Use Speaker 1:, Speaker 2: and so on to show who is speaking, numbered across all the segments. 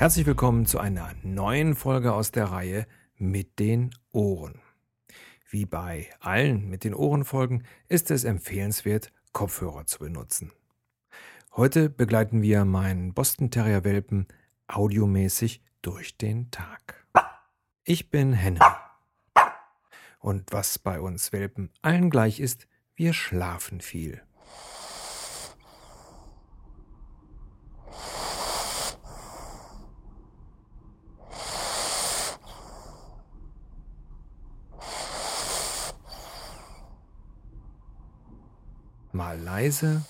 Speaker 1: Herzlich willkommen zu einer neuen Folge aus der Reihe mit den Ohren. Wie bei allen mit den Ohrenfolgen ist es empfehlenswert, Kopfhörer zu benutzen. Heute begleiten wir meinen Boston Terrier Welpen audiomäßig durch den Tag. Ich bin Henry. Und was bei uns Welpen allen gleich ist, wir schlafen viel. Mal leise.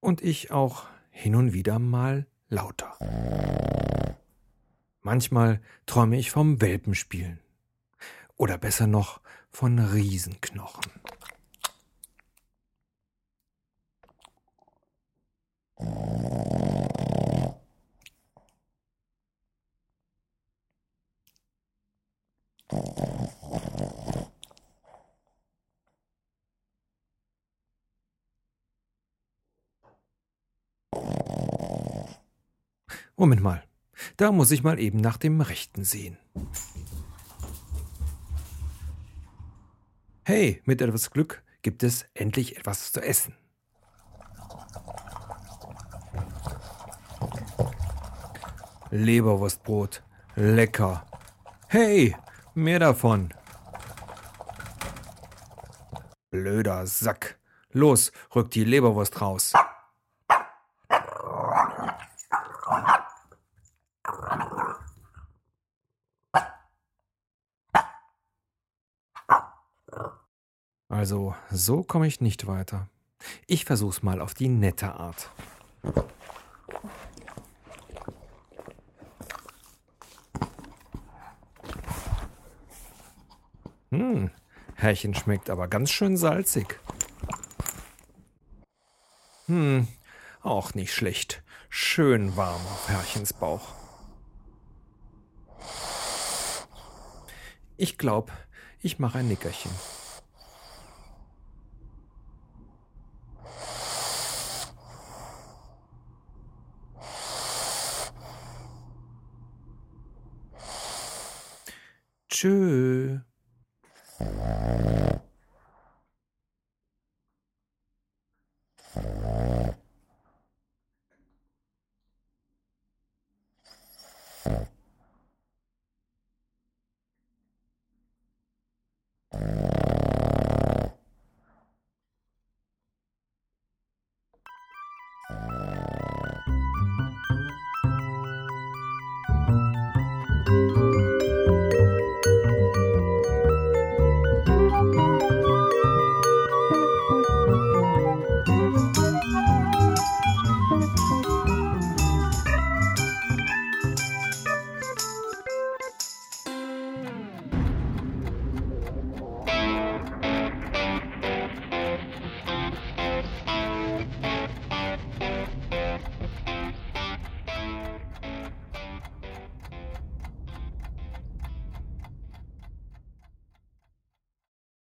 Speaker 1: Und ich auch hin und wieder mal lauter. Manchmal träume ich vom Welpenspielen. Oder besser noch von Riesenknochen. Moment mal, da muss ich mal eben nach dem Rechten sehen. Hey, mit etwas Glück gibt es endlich etwas zu essen. Leberwurstbrot, lecker. Hey, mehr davon. Blöder Sack. Los, rück die Leberwurst raus. Also, so komme ich nicht weiter. Ich versuch's mal auf die nette Art. Hm, Herrchen schmeckt aber ganz schön salzig. Hm, auch nicht schlecht. Schön warm auf Herrchens Bauch. Ich glaub, ich mache ein Nickerchen. Tschö. Oh.